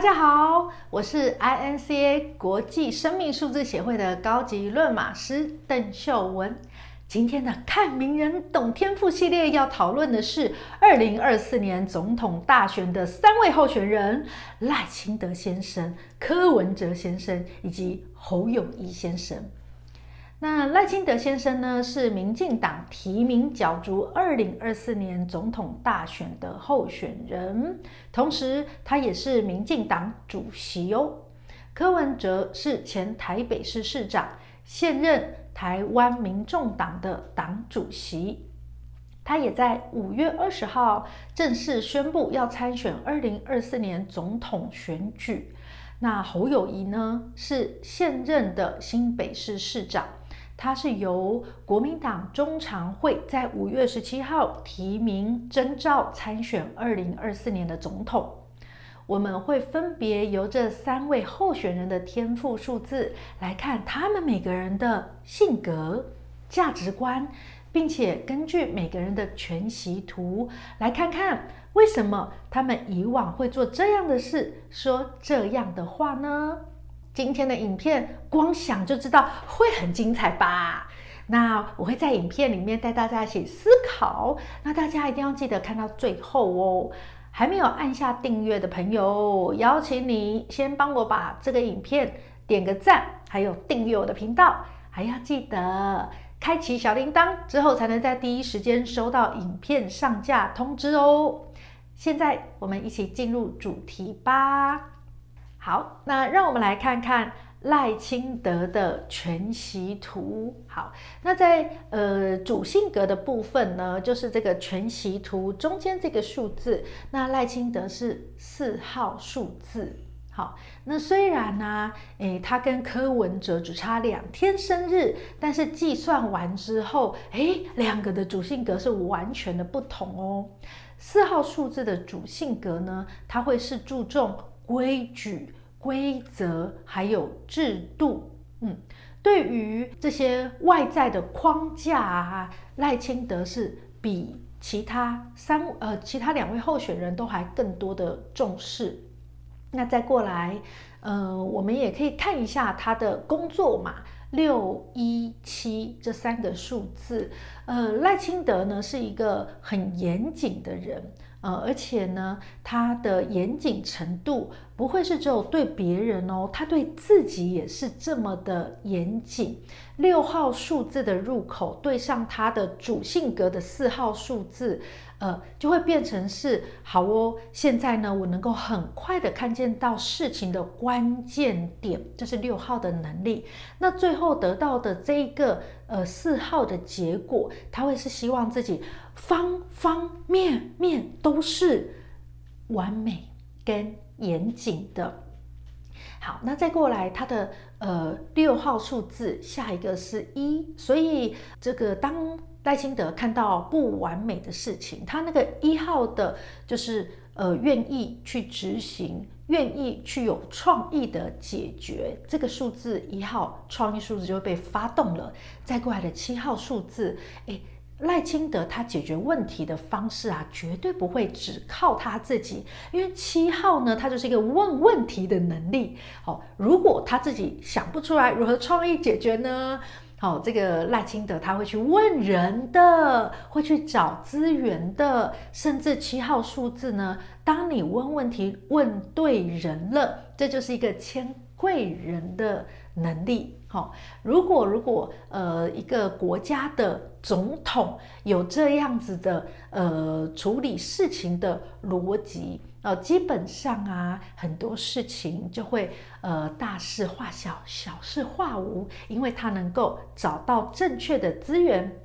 大家好，我是 INCA 国际生命数字协会的高级论马师邓秀文。今天的看名人懂天赋系列要讨论的是二零二四年总统大选的三位候选人：赖清德先生、柯文哲先生以及侯友宜先生。那赖清德先生呢，是民进党提名角逐二零二四年总统大选的候选人，同时他也是民进党主席哦。柯文哲是前台北市市长，现任台湾民众党的党主席，他也在五月二十号正式宣布要参选二零二四年总统选举。那侯友宜呢，是现任的新北市市长。他是由国民党中常会在五月十七号提名征召参选二零二四年的总统。我们会分别由这三位候选人的天赋数字来看他们每个人的性格、价值观，并且根据每个人的全息图来看看为什么他们以往会做这样的事、说这样的话呢？今天的影片光想就知道会很精彩吧？那我会在影片里面带大家一起思考，那大家一定要记得看到最后哦。还没有按下订阅的朋友，邀请你先帮我把这个影片点个赞，还有订阅我的频道，还要记得开启小铃铛，之后才能在第一时间收到影片上架通知哦。现在我们一起进入主题吧。好，那让我们来看看赖清德的全息图。好，那在呃主性格的部分呢，就是这个全息图中间这个数字，那赖清德是四号数字。好，那虽然呢，诶，他跟柯文哲只差两天生日，但是计算完之后，诶，两个的主性格是完全的不同哦。四号数字的主性格呢，它会是注重。规矩、规则还有制度，嗯，对于这些外在的框架啊，赖清德是比其他三呃其他两位候选人都还更多的重视。那再过来，呃，我们也可以看一下他的工作嘛，六一七这三个数字，呃，赖清德呢是一个很严谨的人。呃，而且呢，他的严谨程度不会是只有对别人哦，他对自己也是这么的严谨。六号数字的入口对上他的主性格的四号数字，呃，就会变成是好哦。现在呢，我能够很快的看见到事情的关键点，这是六号的能力。那最后得到的这一个呃四号的结果，他会是希望自己。方方面面都是完美跟严谨的。好，那再过来，它的呃六号数字，下一个是一，所以这个当赖清德看到不完美的事情，他那个一号的，就是呃愿意去执行，愿意去有创意的解决，这个数字一号创意数字就会被发动了。再过来的七号数字，诶。赖清德他解决问题的方式啊，绝对不会只靠他自己，因为七号呢，他就是一个问问题的能力。好，如果他自己想不出来如何创意解决呢？好，这个赖清德他会去问人的，会去找资源的，甚至七号数字呢，当你问问题问对人了，这就是一个谦贵人的能力。好，如果如果呃一个国家的总统有这样子的呃处理事情的逻辑，呃基本上啊很多事情就会呃大事化小，小事化无，因为他能够找到正确的资源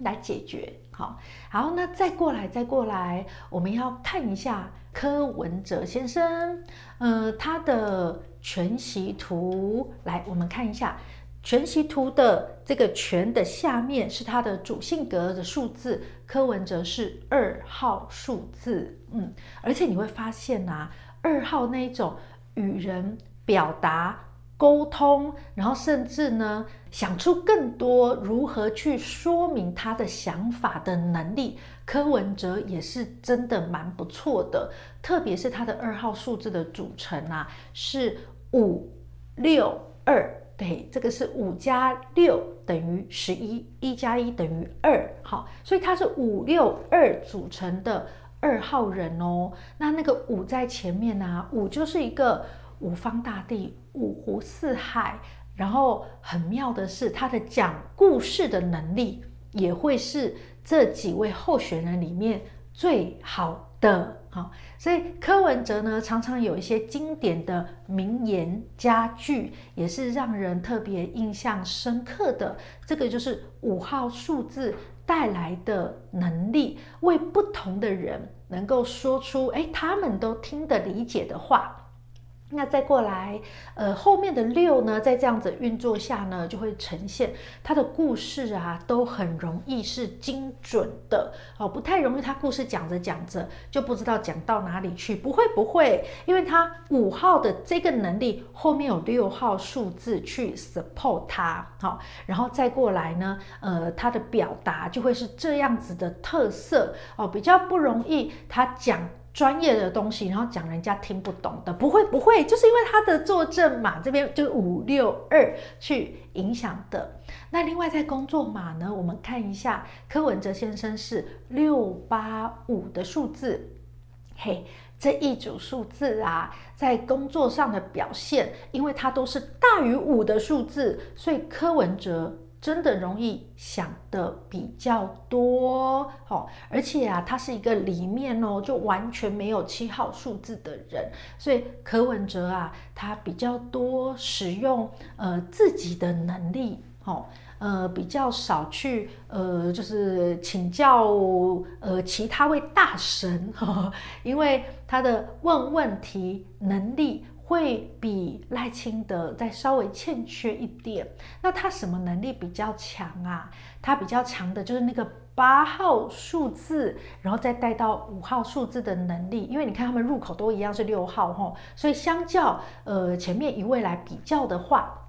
来解决。好，好，那再过来再过来，我们要看一下柯文哲先生，呃他的。全息图，来，我们看一下全息图的这个全的下面是他的主性格的数字，柯文哲是二号数字，嗯，而且你会发现呐、啊，二号那一种与人表达。沟通，然后甚至呢，想出更多如何去说明他的想法的能力。柯文哲也是真的蛮不错的，特别是他的二号数字的组成啊，是五六二，对，这个是五加六等于十一，一加一等于二，好，所以他是五六二组成的二号人哦。那那个五在前面啊，五就是一个五方大地，五湖四海，然后很妙的是他的讲故事的能力也会是。这几位候选人里面最好的，好，所以柯文哲呢，常常有一些经典的名言佳句，也是让人特别印象深刻的。这个就是五号数字带来的能力，为不同的人能够说出，哎，他们都听得理解的话。那再过来，呃，后面的六呢，在这样子运作下呢，就会呈现他的故事啊，都很容易是精准的哦，不太容易。他故事讲着讲着就不知道讲到哪里去，不会不会，因为他五号的这个能力后面有六号数字去 support 他，好，然后再过来呢，呃，他的表达就会是这样子的特色哦，比较不容易他讲。专业的东西，然后讲人家听不懂的，不会不会，就是因为他的坐镇码这边就五六二去影响的。那另外在工作码呢，我们看一下柯文哲先生是六八五的数字，嘿，这一组数字啊，在工作上的表现，因为它都是大于五的数字，所以柯文哲。真的容易想的比较多，哦，而且啊，他是一个里面哦，就完全没有七号数字的人，所以柯文哲啊，他比较多使用呃自己的能力，哦，呃比较少去呃就是请教呃其他位大神，哦，因为他的问问题能力。会比赖清德再稍微欠缺一点。那他什么能力比较强啊？他比较强的就是那个八号数字，然后再带到五号数字的能力。因为你看他们入口都一样是六号吼，所以相较呃前面一位来比较的话，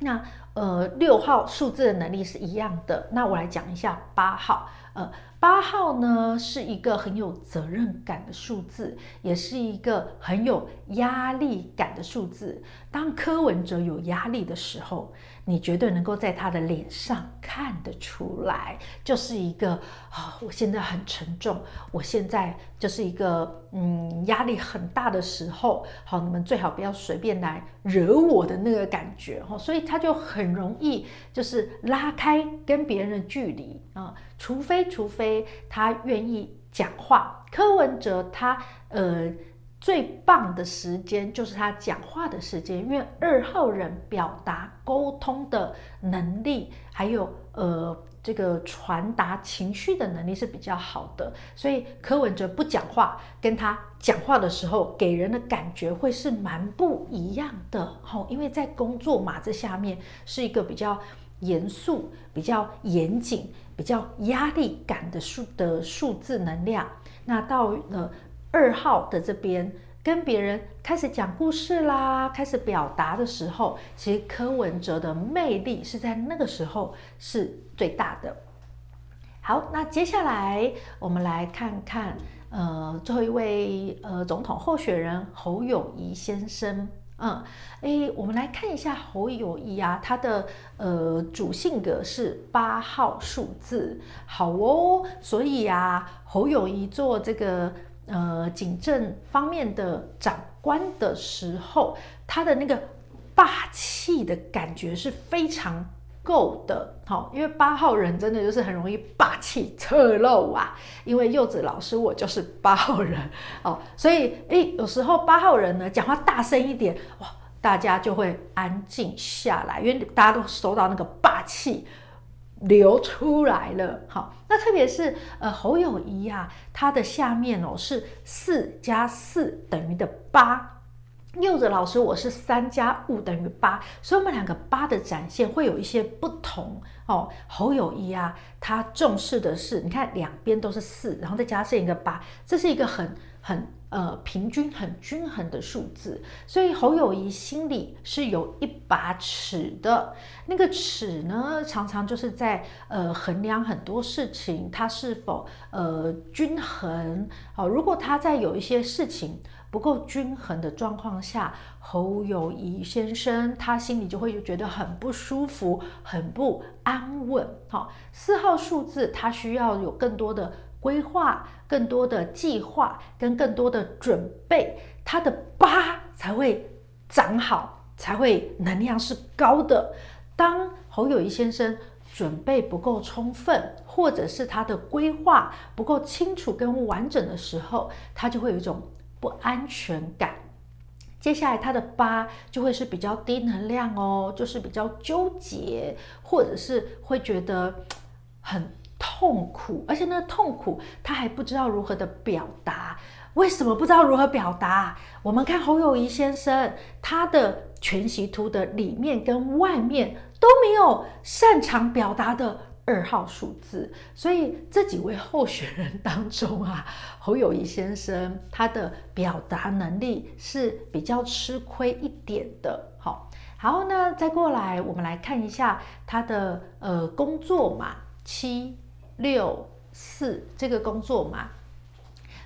那呃六号数字的能力是一样的。那我来讲一下八号，呃。八号呢，是一个很有责任感的数字，也是一个很有压力感的数字。当柯文哲有压力的时候，你绝对能够在他的脸上看得出来，就是一个啊，我现在很沉重，我现在就是一个嗯压力很大的时候，好，你们最好不要随便来惹我的那个感觉哈，所以他就很容易就是拉开跟别人的距离啊，除非除非他愿意讲话，柯文哲他呃。最棒的时间就是他讲话的时间，因为二号人表达沟通的能力，还有呃这个传达情绪的能力是比较好的，所以柯文哲不讲话，跟他讲话的时候给人的感觉会是蛮不一样的。吼，因为在工作码这下面是一个比较严肃、比较严谨、比较压力感的数的数字能量，那到了。二号的这边跟别人开始讲故事啦，开始表达的时候，其实柯文哲的魅力是在那个时候是最大的。好，那接下来我们来看看，呃，最后一位呃总统候选人侯友谊先生，嗯，诶，我们来看一下侯友谊啊，他的呃主性格是八号数字，好哦，所以啊，侯友谊做这个。呃，警政方面的长官的时候，他的那个霸气的感觉是非常够的。好，因为八号人真的就是很容易霸气侧漏啊。因为柚子老师我就是八号人哦，所以诶，有时候八号人呢讲话大声一点，哇，大家就会安静下来，因为大家都收到那个霸气。流出来了，好，那特别是呃侯友宜啊，他的下面哦是四加四等于的八，柚子老师我是三加五等于八，所以我们两个八的展现会有一些不同哦。侯友宜啊，他重视的是，你看两边都是四，然后再加上一个八，这是一个很很呃平均、很均衡的数字。所以侯友宜心里是有一把尺的，那个尺呢，常常就是在呃衡量很多事情，它是否呃均衡。好，如果他在有一些事情。不够均衡的状况下，侯友宜先生他心里就会觉得很不舒服，很不安稳。好，四号数字他需要有更多的规划、更多的计划跟更多的准备，他的八才会长好，才会能量是高的。当侯友谊先生准备不够充分，或者是他的规划不够清楚跟完整的时候，他就会有一种。不安全感，接下来他的八就会是比较低能量哦，就是比较纠结，或者是会觉得很痛苦，而且那个痛苦他还不知道如何的表达。为什么不知道如何表达？我们看侯友谊先生，他的全息图的里面跟外面都没有擅长表达的。二号数字，所以这几位候选人当中啊，侯友谊先生他的表达能力是比较吃亏一点的。好，好，那再过来，我们来看一下他的呃工作嘛七六四这个工作嘛。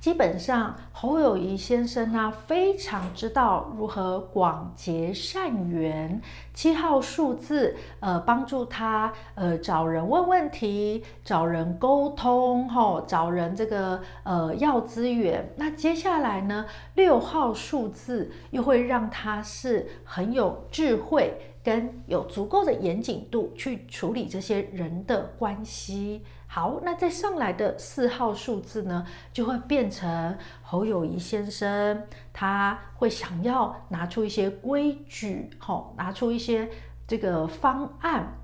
基本上，侯友宜先生呢，非常知道如何广结善缘。七号数字，呃，帮助他，呃，找人问问题，找人沟通，吼，找人这个，呃，要资源。那接下来呢，六号数字又会让他是很有智慧，跟有足够的严谨度去处理这些人的关系。好，那再上来的四号数字呢，就会变成侯友宜先生，他会想要拿出一些规矩，吼，拿出一些这个方案，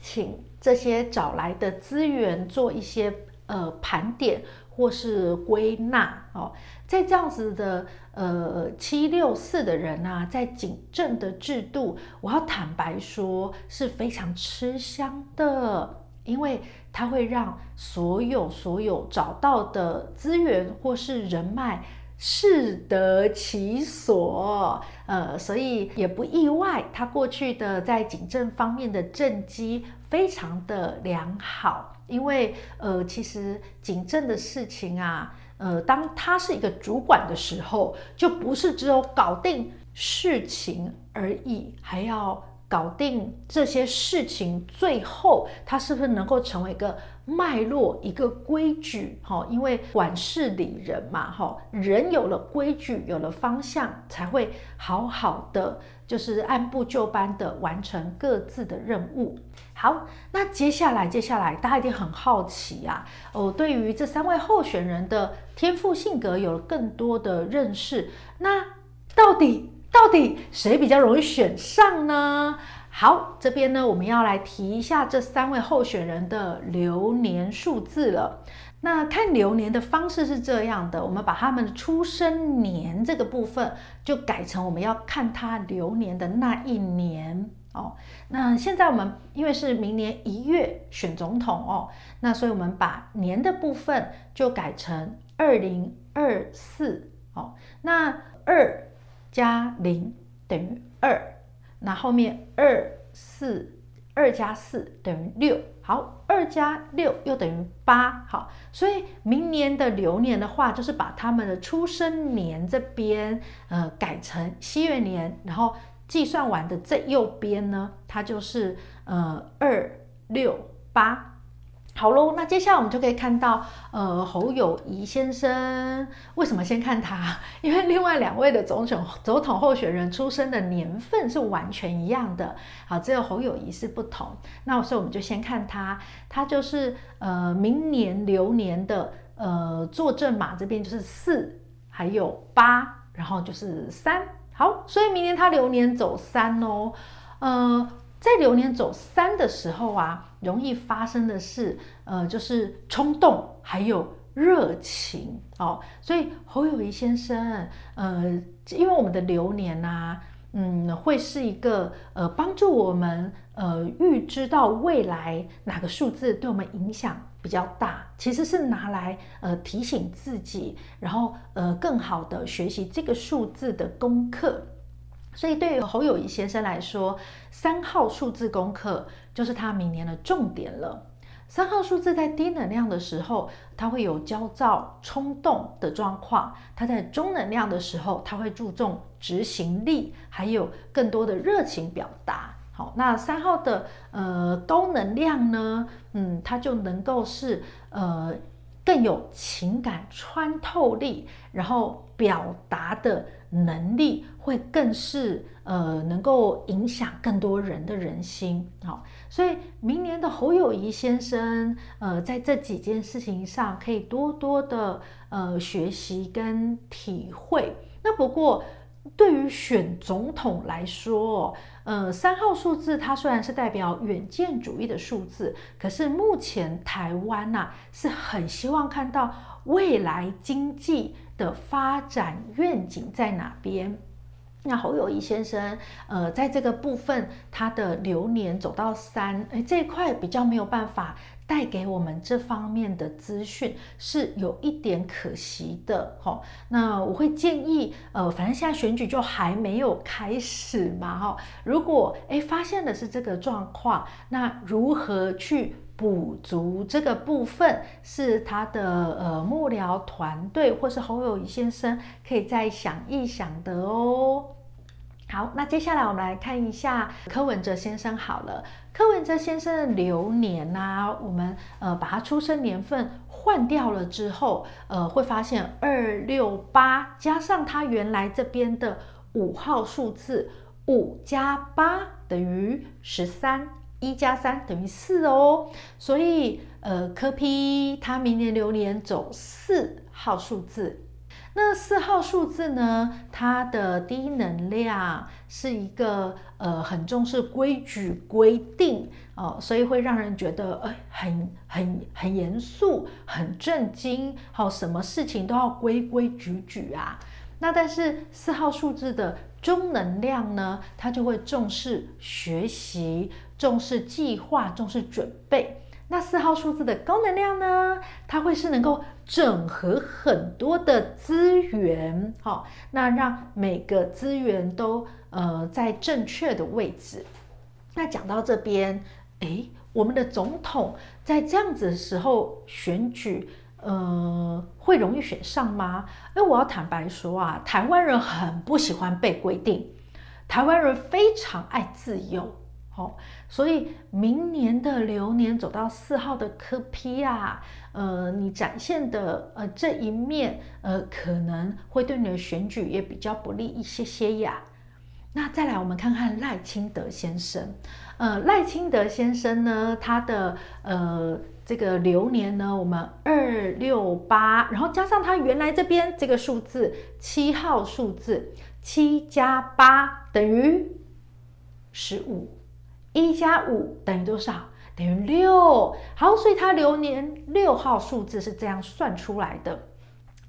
请这些找来的资源做一些呃盘点或是归纳哦。在这样子的呃七六四的人啊，在警政的制度，我要坦白说是非常吃香的。因为它会让所有所有找到的资源或是人脉适得其所，呃，所以也不意外，他过去的在警政方面的政绩非常的良好。因为呃，其实警政的事情啊，呃，当他是一个主管的时候，就不是只有搞定事情而已，还要。搞定这些事情，最后他是不是能够成为一个脉络、一个规矩？哈，因为管事理人嘛，哈，人有了规矩，有了方向，才会好好的，就是按部就班的完成各自的任务。好，那接下来，接下来大家一定很好奇啊，哦，对于这三位候选人的天赋性格有了更多的认识，那到底？到底谁比较容易选上呢？好，这边呢，我们要来提一下这三位候选人的流年数字了。那看流年的方式是这样的，我们把他们的出生年这个部分就改成我们要看他流年的那一年哦。那现在我们因为是明年一月选总统哦，那所以我们把年的部分就改成二零二四哦。那二。加零等于二，那后面二四二加四等于六，好，二加六又等于八，好，所以明年的流年的话，就是把他们的出生年这边呃改成西元年，然后计算完的这右边呢，它就是呃二六八。好喽，那接下来我们就可以看到，呃，侯友宜先生为什么先看他？因为另外两位的总统总统候选人出生的年份是完全一样的，好，只有侯友宜是不同。那所以我们就先看他，他就是呃明年流年的呃坐镇码这边就是四，还有八，然后就是三。好，所以明年他流年走三哦，呃。在流年走三的时候啊，容易发生的事，呃，就是冲动还有热情哦。所以侯友谊先生，呃，因为我们的流年呐、啊，嗯，会是一个呃帮助我们呃预知到未来哪个数字对我们影响比较大，其实是拿来呃提醒自己，然后呃更好的学习这个数字的功课。所以对于侯友宜先生来说，三号数字功课就是他明年的重点了。三号数字在低能量的时候，它会有焦躁、冲动的状况；它在中能量的时候，它会注重执行力，还有更多的热情表达。好，那三号的呃高能量呢，嗯，它就能够是呃更有情感穿透力，然后表达的能力会更是呃能够影响更多人的人心。好。所以明年的侯友宜先生，呃，在这几件事情上可以多多的呃学习跟体会。那不过对于选总统来说，呃，三号数字它虽然是代表远见主义的数字，可是目前台湾呐、是很希望看到未来经济的发展愿景在哪边。那侯友宜先生，呃，在这个部分，他的流年走到三，哎，这一块比较没有办法带给我们这方面的资讯，是有一点可惜的，哈、那我会建议，呃，反正现在选举就还没有开始嘛，哈、如果哎发现的是这个状况，那如何去补足这个部分，是他的呃幕僚团队或是侯友宜先生可以再想一想的哦。好，那接下来我们来看一下柯文哲先生好了。柯文哲先生的流年呐、我们呃把他出生年份换掉了之后，呃会发现二六八加上他原来这边的五号数字，五加八等于十三，一加三等于四哦。所以呃柯 P 他明年流年走四号数字。那四号数字呢？它的低能量是一个呃很重视规矩规定哦，所以会让人觉得呃很很很严肃、很震惊，好、什么事情都要规规矩矩啊。那但是四号数字的中能量呢，它就会重视学习、重视计划、重视准备。那四号数字的高能量呢，它会是能够整合很多的资源，好，那让每个资源都呃在正确的位置。那讲到这边，诶，我们的总统在这样子的时候选举，呃，会容易选上吗？诶，我要坦白说啊，台湾人很不喜欢被规定，台湾人非常爱自由。好，所以明年的流年走到四号的科批啊，呃，你展现的呃这一面，呃，可能会对你的选举也比较不利一些些呀。那再来，我们看看赖清德先生，呃，赖清德先生呢，他的呃这个流年呢，我们二六八，然后加上他原来这边这个数字七号数字，七加八等于十五。一加五等于多少？等于六。好，所以他流年六号数字是这样算出来的。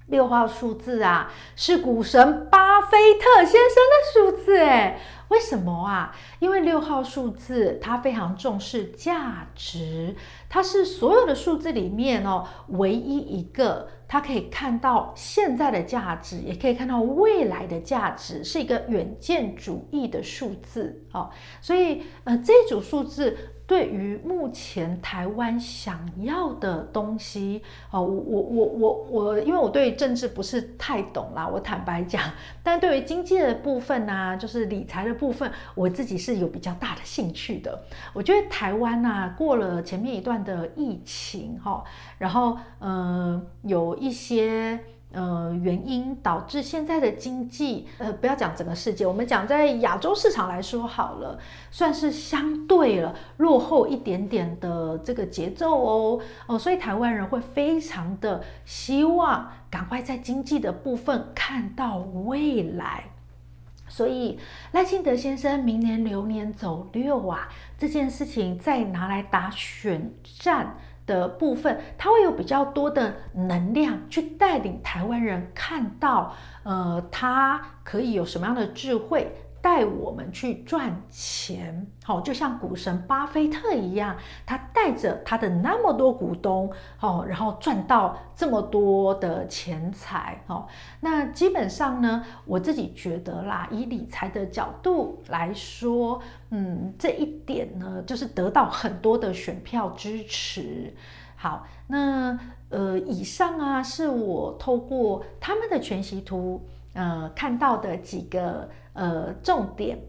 六号数字啊，是股神巴菲特先生的数字诶。为什么啊？因为六号数字它非常重视价值，它是所有的数字里面哦唯一一个，它可以看到现在的价值，也可以看到未来的价值，是一个远见主义的数字哦。所以呃，这组数字。对于目前台湾想要的东西，哦，我我我我我，因为我对政治不是太懂啦，我坦白讲，但对于经济的部分呢，就是理财的部分，我自己是有比较大的兴趣的。我觉得台湾呐，过了前面一段的疫情，哈，然后嗯，有一些。呃，原因导致现在的经济，呃，不要讲整个世界，我们讲在亚洲市场来说好了，算是相对了落后一点点的这个节奏哦，哦，所以台湾人会非常的希望赶快在经济的部分看到未来，所以赖清德先生明年流年走六啊，这件事情再拿来打选战。的部分，他会有比较多的能量去带领台湾人看到，呃，他可以有什么样的智慧，带我们去赚钱，好，就像股神巴菲特一样，他带着他的那么多股东，哦，然后赚到这么多的钱财，哦，那基本上呢，我自己觉得啦，以理财的角度来说，嗯，这一点呢，就是得到很多的选票支持。好，那呃，以上啊，是我透过他们的全息图。呃，看到的几个呃重点，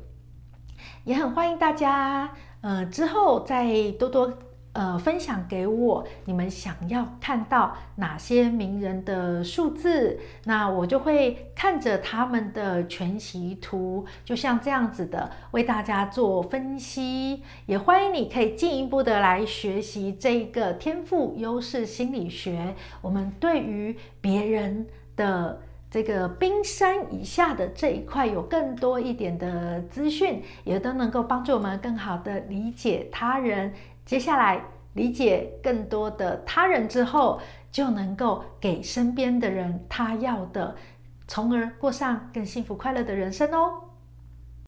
也很欢迎大家呃之后再多多呃分享给我，你们想要看到哪些名人的数字，那我就会看着他们的全息图，就像这样子的为大家做分析。也欢迎你可以进一步的来学习这个天赋优势心理学，我们对于别人的。这个冰山以下的这一块有更多一点的资讯，也都能够帮助我们更好的理解他人。接下来理解更多的他人之后，就能够给身边的人他要的，从而过上更幸福快乐的人生哦。